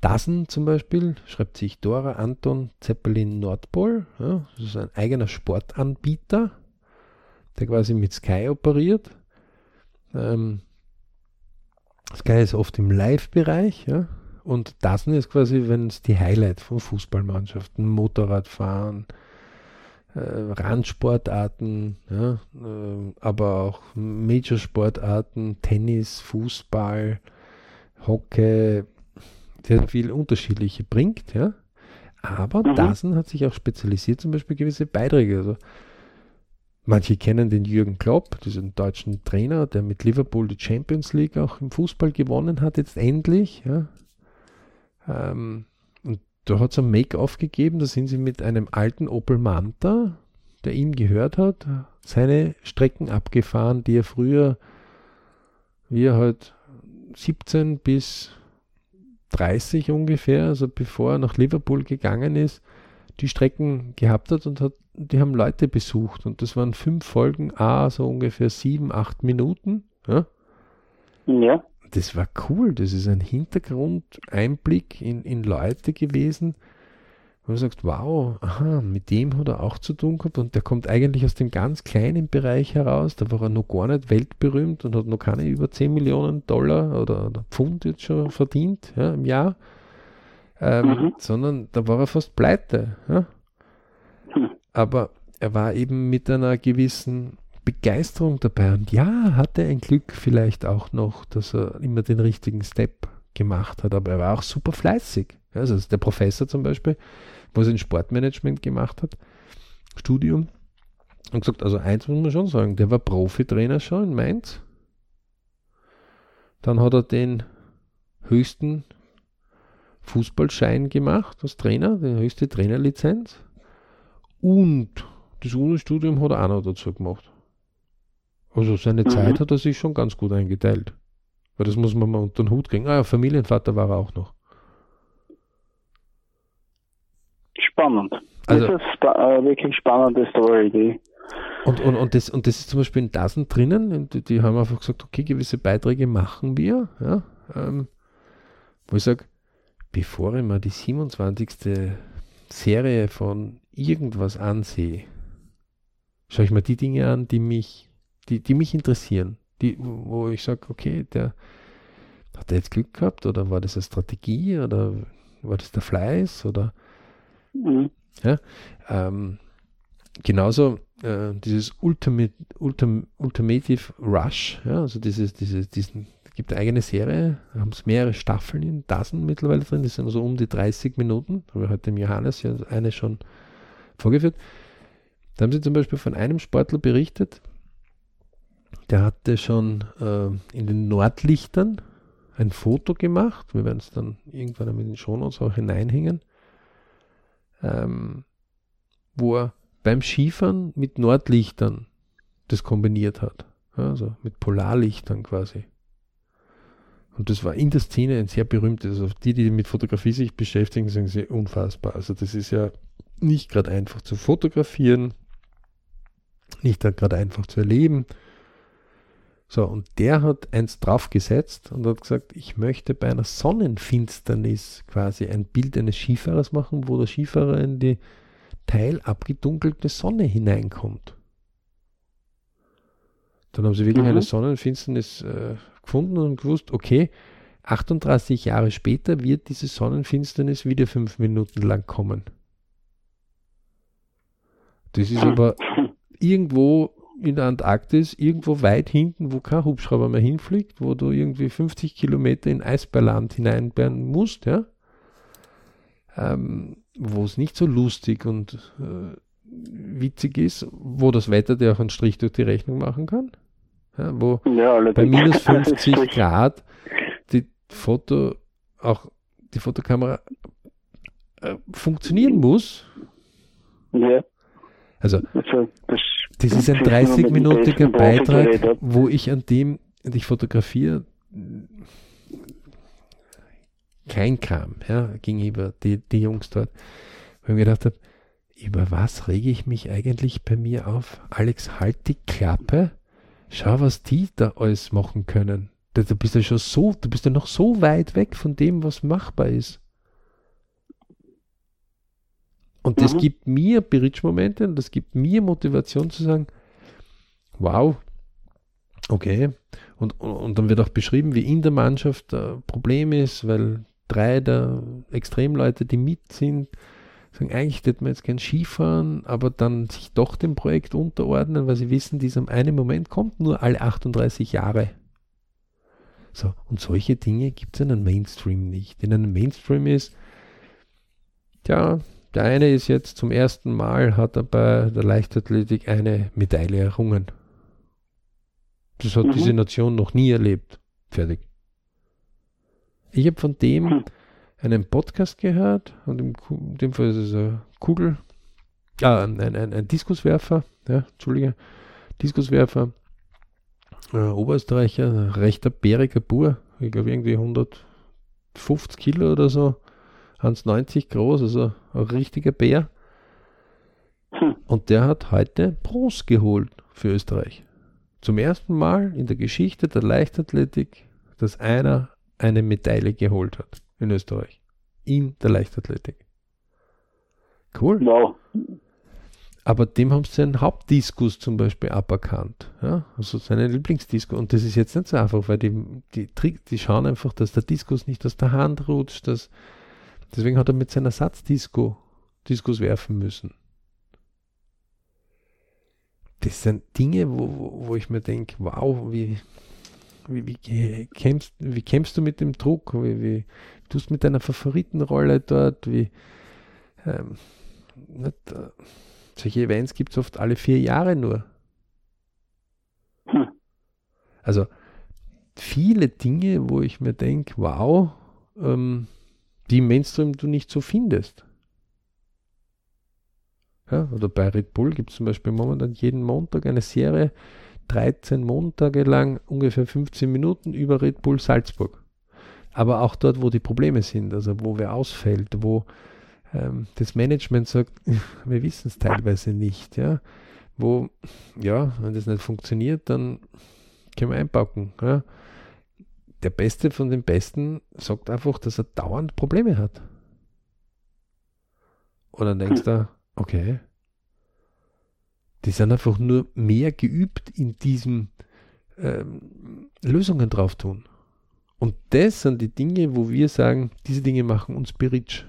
Dasen zum Beispiel schreibt sich Dora Anton Zeppelin Nordpol. Ja, das ist ein eigener Sportanbieter, der quasi mit Sky operiert. Ähm, Sky ist oft im Live-Bereich, ja. Und Dasen ist quasi, wenn es die Highlight von Fußballmannschaften, Motorradfahren, äh, Randsportarten, ja, äh, aber auch Major-Sportarten, Tennis, Fußball, Hockey, sehr viel unterschiedliche bringt, ja. Aber mhm. Dasen hat sich auch spezialisiert, zum Beispiel gewisse Beiträge. Also manche kennen den Jürgen Klopp, diesen deutschen Trainer, der mit Liverpool die Champions League auch im Fußball gewonnen hat, jetzt endlich, ja. Ähm, da hat es ein Make-off gegeben, da sind sie mit einem alten Opel Manta, der ihm gehört hat, seine Strecken abgefahren, die er früher, wie er halt 17 bis 30 ungefähr, also bevor er nach Liverpool gegangen ist, die Strecken gehabt hat und hat, die haben Leute besucht und das waren fünf Folgen, a so ungefähr sieben, acht Minuten. Ja. Ja. Das war cool, das ist ein Hintergrundeinblick in, in Leute gewesen, wo du sagst, wow, aha, mit dem hat er auch zu tun gehabt und der kommt eigentlich aus dem ganz kleinen Bereich heraus, da war er noch gar nicht weltberühmt und hat noch keine über 10 Millionen Dollar oder, oder Pfund jetzt schon verdient ja, im Jahr, ähm, mhm. sondern da war er fast pleite. Ja? Hm. Aber er war eben mit einer gewissen Begeisterung dabei und ja, hatte ein Glück vielleicht auch noch, dass er immer den richtigen Step gemacht hat, aber er war auch super fleißig. Also der Professor zum Beispiel, wo er ein Sportmanagement gemacht hat, Studium, und gesagt, also eins muss man schon sagen, der war Profitrainer schon in Mainz. Dann hat er den höchsten Fußballschein gemacht als Trainer, die höchste Trainerlizenz. Und das Uni-Studium hat er auch noch dazu gemacht. Also seine mhm. Zeit hat er sich schon ganz gut eingeteilt. Weil das muss man mal unter den Hut kriegen. Ah ja, Familienvater war er auch noch. spannend. Also, das ist äh, wirklich spannende Story. Die und, und, und, das, und das ist zum Beispiel in Dasen drinnen. Die, die haben einfach gesagt, okay, gewisse Beiträge machen wir. Ja, ähm, wo ich sage, bevor ich mal die 27. Serie von irgendwas ansehe, schaue ich mir die Dinge an, die mich, die, die mich interessieren. Die, wo ich sage, okay, der hat er jetzt Glück gehabt oder war das eine Strategie oder war das der Fleiß oder Mhm. Ja, ähm, genauso äh, dieses Ultimate, Ultim, Ultimative Rush, ja, also dieses, dieses, diesen, gibt eine eigene Serie, haben es mehrere Staffeln in Dozen mittlerweile drin, die sind so um die 30 Minuten, haben wir heute im Johannes ja eine schon vorgeführt. Da haben sie zum Beispiel von einem Sportler berichtet, der hatte schon äh, in den Nordlichtern ein Foto gemacht. Wir werden es dann irgendwann mit den Shownotes auch hineinhängen ähm, wo er beim Skifahren mit Nordlichtern das kombiniert hat. Also mit Polarlichtern quasi. Und das war in der Szene ein sehr berühmtes. Also die, die mit Fotografie sich beschäftigen, sagen sie unfassbar. Also das ist ja nicht gerade einfach zu fotografieren, nicht gerade einfach zu erleben. So, und der hat eins draufgesetzt und hat gesagt, ich möchte bei einer Sonnenfinsternis quasi ein Bild eines Skifahrers machen, wo der Skifahrer in die teilabgedunkelte Sonne hineinkommt. Dann haben sie wirklich mhm. eine Sonnenfinsternis äh, gefunden und gewusst, okay, 38 Jahre später wird diese Sonnenfinsternis wieder fünf Minuten lang kommen. Das ist aber irgendwo in der Antarktis, irgendwo weit hinten, wo kein Hubschrauber mehr hinfliegt, wo du irgendwie 50 Kilometer in Eisbärland hineinbären musst, ja, ähm, wo es nicht so lustig und äh, witzig ist, wo das Wetter dir auch einen Strich durch die Rechnung machen kann, ja, wo ja, bei minus <laughs> 50 Grad die Foto auch die Fotokamera äh, funktionieren muss. Ja. Also, also das das ist ein 30-minütiger Beitrag, wo ich an dem, und ich fotografiere kein Kram, ja, gegenüber die, die Jungs dort, wo ich mir gedacht habe, über was rege ich mich eigentlich bei mir auf? Alex, halt die Klappe, schau, was die da alles machen können. Du bist ja schon so, du bist ja noch so weit weg von dem, was machbar ist. Und das mhm. gibt mir Bridge-Momente und das gibt mir Motivation zu sagen, wow, okay. Und, und, und dann wird auch beschrieben, wie in der Mannschaft ein Problem ist, weil drei der Extremleute, die mit sind, sagen, eigentlich hätten wir jetzt gern Skifahren, aber dann sich doch dem Projekt unterordnen, weil sie wissen, dieser eine Moment kommt nur alle 38 Jahre. So, und solche Dinge gibt es in einem Mainstream nicht. In einem Mainstream ist, ja, der eine ist jetzt zum ersten Mal, hat er bei der Leichtathletik eine Medaille errungen. Das hat mhm. diese Nation noch nie erlebt. Fertig. Ich habe von dem, hm. einen Podcast gehört und in dem Fall ist es ein Kugel, ah, ein, ein, ein Diskuswerfer, ja, Entschuldige, Diskuswerfer, äh, Oberösterreicher, rechter bäriger Bur, ich glaube irgendwie 150 Kilo oder so, 1,90 groß, also ein richtiger Bär. Hm. Und der hat heute Bronze geholt für Österreich. Zum ersten Mal in der Geschichte der Leichtathletik, dass einer eine Medaille geholt hat in Österreich. In der Leichtathletik. Cool. Wow. Aber dem haben sie seinen Hauptdiskus zum Beispiel aberkannt. Ja? Also seinen Lieblingsdiskus. Und das ist jetzt nicht so einfach, weil die, die, die schauen einfach, dass der Diskus nicht aus der Hand rutscht. Dass, deswegen hat er mit seiner Satzdisco Diskus werfen müssen. Das sind Dinge, wo, wo ich mir denke, wow, wie, wie, wie, kämpfst, wie kämpfst du mit dem Druck? Wie, wie tust mit deiner Favoritenrolle dort? Wie, ähm, nicht, äh, solche Events gibt es oft alle vier Jahre nur. Hm. Also viele Dinge, wo ich mir denke, wow, ähm, die im Mainstream du nicht so findest. Ja, oder bei Red Bull gibt es zum Beispiel momentan jeden Montag eine Serie, 13 Montage lang, ungefähr 15 Minuten über Red Bull Salzburg. Aber auch dort, wo die Probleme sind, also wo wer ausfällt, wo ähm, das Management sagt, <laughs> wir wissen es teilweise nicht, ja. Wo, ja, wenn das nicht funktioniert, dann können wir einpacken. Ja. Der Beste von den Besten sagt einfach, dass er dauernd Probleme hat. Und dann denkst du, okay, die sind einfach nur mehr geübt in diesem ähm, Lösungen drauf tun. Und das sind die Dinge, wo wir sagen, diese Dinge machen uns berich.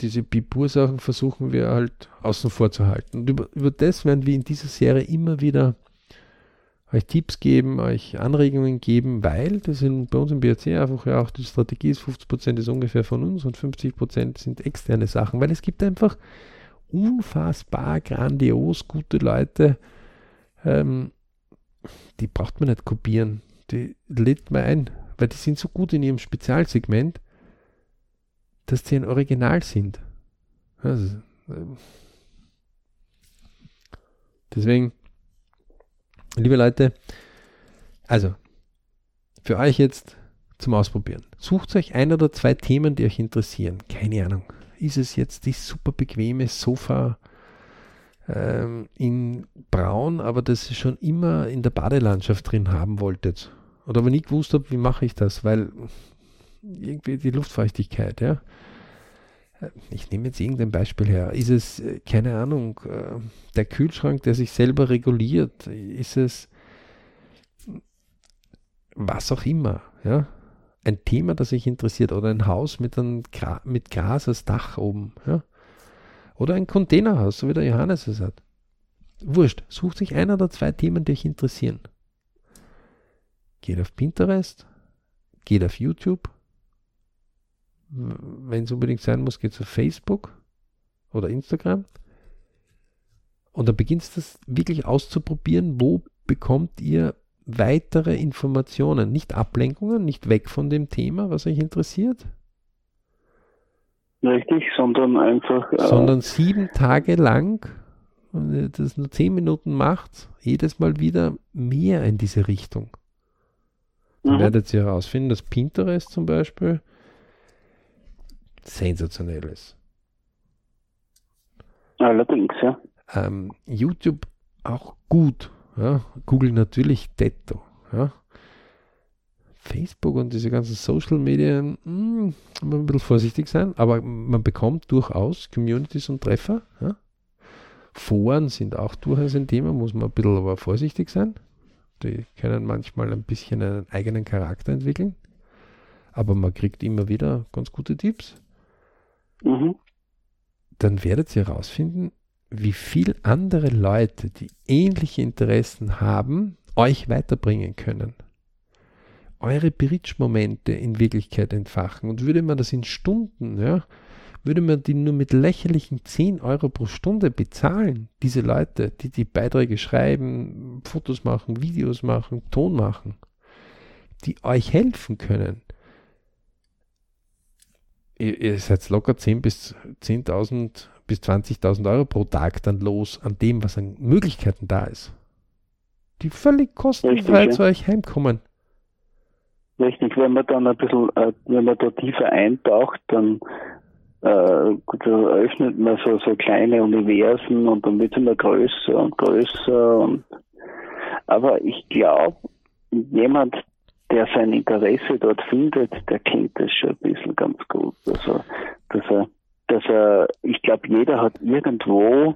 Diese Bipur-Sachen versuchen wir halt außen vor zu halten. Und über, über das werden wir in dieser Serie immer wieder euch Tipps geben, euch Anregungen geben, weil das sind bei uns im BRC einfach ja auch die Strategie ist, 50% ist ungefähr von uns und 50% sind externe Sachen, weil es gibt einfach unfassbar grandios gute Leute, ähm, die braucht man nicht kopieren. Die lädt man ein, weil die sind so gut in ihrem Spezialsegment, dass sie ein Original sind. Also, ähm, deswegen, liebe Leute, also für euch jetzt zum Ausprobieren. Sucht euch ein oder zwei Themen, die euch interessieren. Keine Ahnung ist es jetzt die super bequeme Sofa ähm, in Braun, aber das ihr schon immer in der Badelandschaft drin haben wolltet. Oder aber nie gewusst habt, wie mache ich das, weil irgendwie die Luftfeuchtigkeit, ja. Ich nehme jetzt irgendein Beispiel her. Ist es, äh, keine Ahnung, äh, der Kühlschrank, der sich selber reguliert? Ist es was auch immer, ja? ein Thema, das sich interessiert oder ein Haus mit, einem Gra mit Gras als Dach oben. Ja? Oder ein Containerhaus, so wie der Johannes es hat. Wurscht, sucht sich ein oder zwei Themen, die euch interessieren. Geht auf Pinterest, geht auf YouTube. Wenn es unbedingt sein muss, geht auf Facebook oder Instagram. Und dann beginnt es das wirklich auszuprobieren, wo bekommt ihr weitere Informationen, nicht Ablenkungen, nicht weg von dem Thema, was euch interessiert. Richtig, sondern einfach. Äh sondern sieben Tage lang, wenn ihr das nur zehn Minuten macht, jedes Mal wieder mehr in diese Richtung. Dann mhm. werdet ihr herausfinden, dass Pinterest zum Beispiel sensationell ist. Allerdings, ja. Ähm, YouTube auch gut ja, Google natürlich Detto. Ja. Facebook und diese ganzen Social Medien, mh, hm, ein bisschen vorsichtig sein, aber man bekommt durchaus Communities und Treffer. Ja. Foren sind auch durchaus ein Thema, muss man ein bisschen aber vorsichtig sein. Die können manchmal ein bisschen einen eigenen Charakter entwickeln, aber man kriegt immer wieder ganz gute Tipps. Mhm. Dann werdet ihr herausfinden, wie viel andere Leute, die ähnliche Interessen haben, euch weiterbringen können. Eure Bridge-Momente in Wirklichkeit entfachen. Und würde man das in Stunden, ja, würde man die nur mit lächerlichen 10 Euro pro Stunde bezahlen, diese Leute, die die Beiträge schreiben, Fotos machen, Videos machen, Ton machen, die euch helfen können, ihr, seid locker 10 bis 10.000 bis 20.000 Euro pro Tag dann los an dem, was an Möglichkeiten da ist. Die völlig kostenfrei Richtig, zu ja. euch heimkommen. Richtig, wenn man dann ein bisschen, äh, wenn man da tiefer eintaucht, dann äh, da öffnet man so, so kleine Universen und dann wird es immer größer und größer. Und, aber ich glaube, jemand, der sein Interesse dort findet, der kennt das schon ein bisschen ganz gut. Also, dass er, dass er, ich glaube, jeder hat irgendwo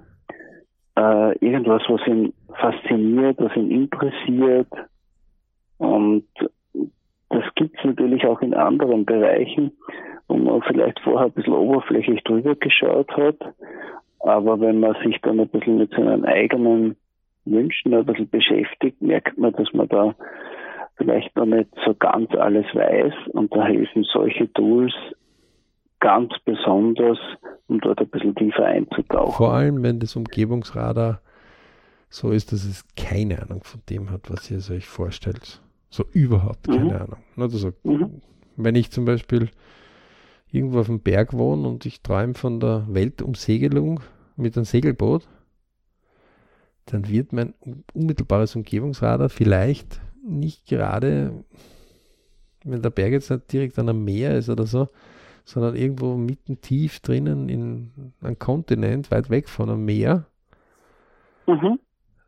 äh, irgendwas, was ihn fasziniert, was ihn interessiert. Und das gibt es natürlich auch in anderen Bereichen, wo man vielleicht vorher ein bisschen oberflächlich drüber geschaut hat. Aber wenn man sich dann ein bisschen mit seinen eigenen Wünschen ein bisschen beschäftigt, merkt man, dass man da vielleicht noch nicht so ganz alles weiß. Und da helfen solche Tools ganz besonders, um dort ein bisschen tiefer einzutauchen. Vor allem, wenn das Umgebungsradar so ist, dass es keine Ahnung von dem hat, was ihr euch vorstellt. So überhaupt keine mhm. Ahnung. Also, mhm. Wenn ich zum Beispiel irgendwo auf dem Berg wohne und ich träume von der Weltumsegelung mit einem Segelboot, dann wird mein unmittelbares Umgebungsradar vielleicht nicht gerade, wenn der Berg jetzt nicht direkt an einem Meer ist oder so, sondern irgendwo mitten tief drinnen in einem Kontinent, weit weg von einem Meer, mhm.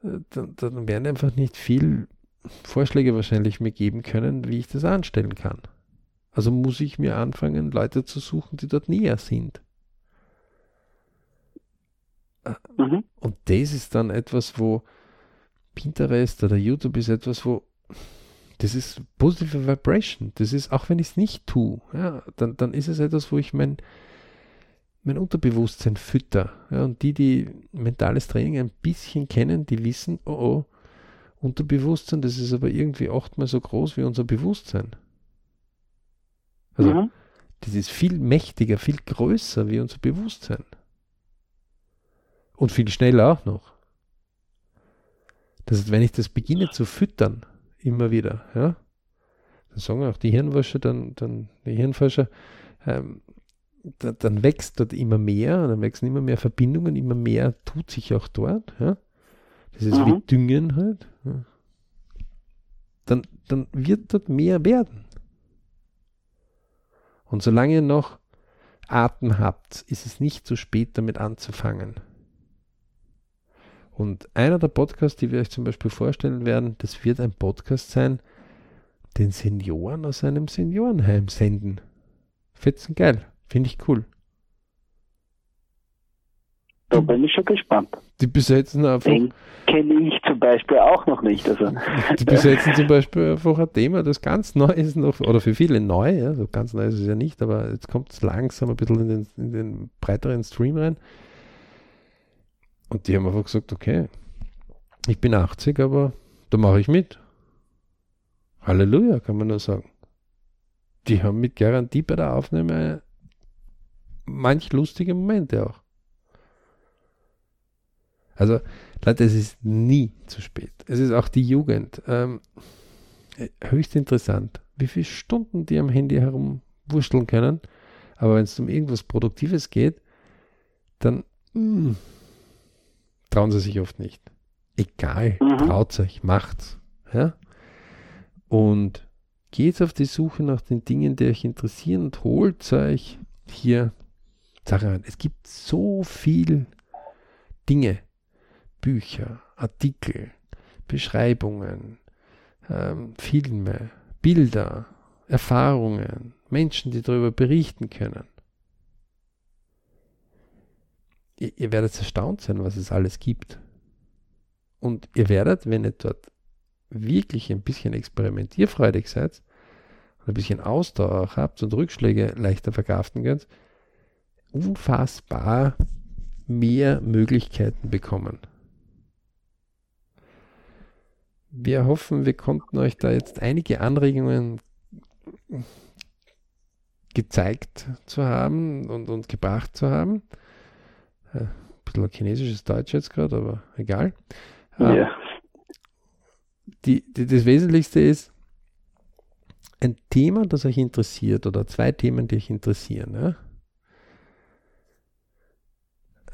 Dann, dann werden einfach nicht viel Vorschläge wahrscheinlich mir geben können, wie ich das anstellen kann. Also muss ich mir anfangen, Leute zu suchen, die dort näher sind. Mhm. Und das ist dann etwas, wo Pinterest oder YouTube ist etwas, wo das ist positive Vibration. Das ist, auch wenn ich es nicht tue, ja, dann, dann ist es etwas, wo ich mein, mein Unterbewusstsein fütter. Ja, und die, die mentales Training ein bisschen kennen, die wissen, oh oh, Unterbewusstsein, das ist aber irgendwie achtmal so groß wie unser Bewusstsein. Also, mhm. das ist viel mächtiger, viel größer wie unser Bewusstsein. Und viel schneller auch noch. Das heißt, wenn ich das beginne zu füttern, immer wieder, ja, dann sagen auch die Hirnwäsche, dann, dann die Hirnforscher, ähm, da, dann wächst dort immer mehr, dann wachsen immer mehr Verbindungen, immer mehr tut sich auch dort, ja. Das ist mhm. wie Düngen halt. Ja. Dann, dann wird dort mehr werden. Und solange ihr noch Atem habt, ist es nicht zu spät, damit anzufangen. Und einer der Podcasts, die wir euch zum Beispiel vorstellen werden, das wird ein Podcast sein, den Senioren aus einem Seniorenheim senden. Fetzen geil. Finde ich cool. Da bin ich schon gespannt. Die besetzen einfach. Den kenne ich zum Beispiel auch noch nicht. Also. <laughs> Die besetzen zum Beispiel einfach ein Thema, das ganz neu ist noch, oder für viele neu, ja, so ganz neu ist es ja nicht, aber jetzt kommt es langsam ein bisschen in den, in den breiteren Stream rein. Und die haben einfach gesagt, okay, ich bin 80, aber da mache ich mit. Halleluja, kann man nur sagen. Die haben mit Garantie bei der Aufnahme manch lustige Momente auch. Also, Leute, es ist nie zu spät. Es ist auch die Jugend. Ähm, höchst interessant, wie viele Stunden die am Handy herumwurschteln können. Aber wenn es um irgendwas Produktives geht, dann mh, mm, trauen sie sich oft nicht. Egal, mhm. traut euch, macht's. Ja? Und geht auf die Suche nach den Dingen, die euch interessieren und holt euch hier Sachen rein. Es gibt so viel Dinge, Bücher, Artikel, Beschreibungen, ähm, Filme, Bilder, Erfahrungen, Menschen, die darüber berichten können. Ihr, ihr werdet erstaunt sein, was es alles gibt. Und ihr werdet, wenn ihr dort wirklich ein bisschen experimentierfreudig seid und ein bisschen Ausdauer auch habt und Rückschläge leichter verkraften könnt, unfassbar mehr Möglichkeiten bekommen. Wir hoffen, wir konnten euch da jetzt einige Anregungen gezeigt zu haben und, und gebracht zu haben. Äh, ein bisschen chinesisches Deutsch jetzt gerade, aber egal. Ähm, ja. Die, die, das Wesentlichste ist, ein Thema, das euch interessiert oder zwei Themen, die euch interessieren. Ja?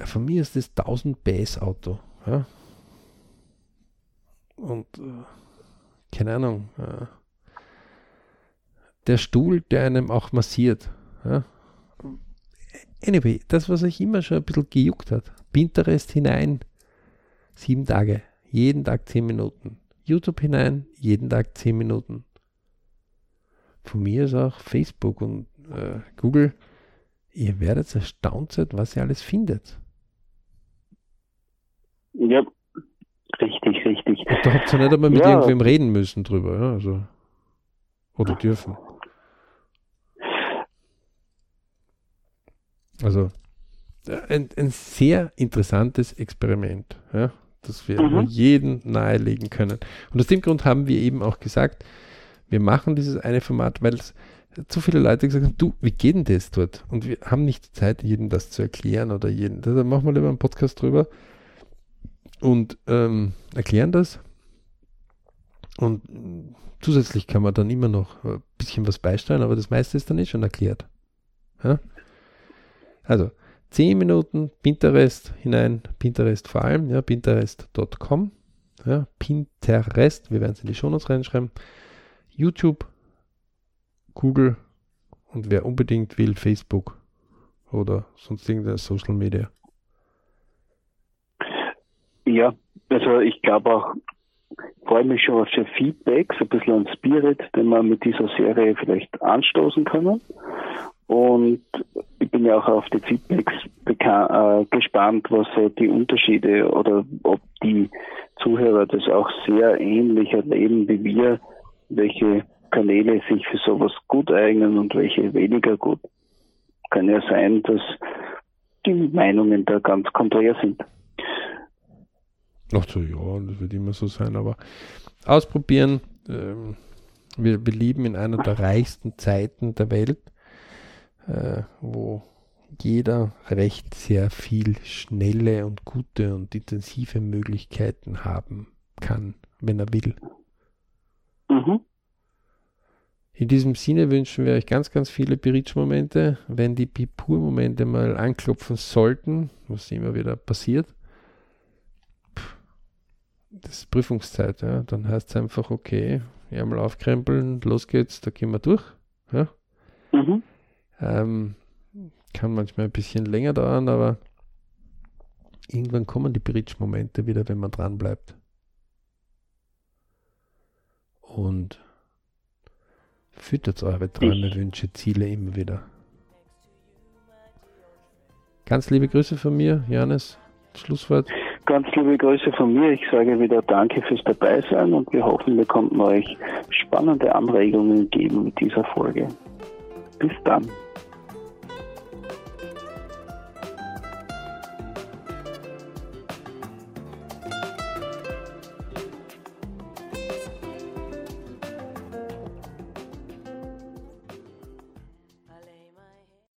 Von mir ist das 1000 PS Auto. Ja? Und äh, keine Ahnung. Äh, der Stuhl, der einem auch massiert. Ja? Anyway, das, was euch immer schon ein bisschen gejuckt hat. Pinterest hinein, sieben Tage, jeden Tag zehn Minuten. YouTube hinein, jeden Tag zehn Minuten. Von mir ist auch Facebook und äh, Google. Ihr werdet erstaunt sein, was ihr alles findet. Ja, richtig, richtig. Und da habt ihr nicht einmal mit ja. irgendwem reden müssen drüber, ja, also. Oder dürfen. Also ein, ein sehr interessantes Experiment, ja, das wir mhm. jedem nahelegen können. Und aus dem Grund haben wir eben auch gesagt, wir machen dieses eine Format, weil es zu viele Leute gesagt haben, du, wie geht denn das dort? Und wir haben nicht Zeit, jedem das zu erklären oder jeden. Da machen wir lieber einen Podcast drüber und ähm, erklären das. Und zusätzlich kann man dann immer noch ein bisschen was beisteuern, aber das meiste ist dann eh schon erklärt. Ja? Also 10 Minuten Pinterest hinein, Pinterest vor allem, ja, pinterest.com, ja, Pinterest, wir werden es in die Shownotes reinschreiben, YouTube, Google und wer unbedingt will, Facebook oder sonst irgendeine Social Media. Ja, also ich glaube auch, freue mich schon auf das Feedback, so ein bisschen an Spirit, den wir mit dieser Serie vielleicht anstoßen können. Und ich bin ja auch auf die Feedbacks äh, gespannt, was so die Unterschiede oder ob die Zuhörer das auch sehr ähnlich erleben wie wir, welche Kanäle sich für sowas gut eignen und welche weniger gut. Kann ja sein, dass die Meinungen da ganz konträr sind. Ach so, ja, das wird immer so sein, aber ausprobieren. Ähm, wir, wir leben in einer der reichsten Zeiten der Welt äh, wo jeder recht sehr viel schnelle und gute und intensive Möglichkeiten haben kann, wenn er will. Mhm. In diesem Sinne wünschen wir euch ganz, ganz viele Berichtsmomente. Wenn die Pipur-Momente mal anklopfen sollten, was immer wieder passiert, das ist Prüfungszeit, ja. Dann heißt es einfach, okay, einmal aufkrempeln, los geht's, da gehen wir durch. Ja. Mhm. Ähm, kann manchmal ein bisschen länger dauern, aber irgendwann kommen die Bridge-Momente wieder, wenn man dran bleibt. Und füttert eure Träume, Wünsche, Ziele immer wieder. Ganz liebe Grüße von mir, Janis. Schlusswort. Ganz liebe Grüße von mir. Ich sage wieder Danke fürs Dabeisein und wir hoffen, wir konnten euch spannende Anregungen geben mit dieser Folge. Bis dann.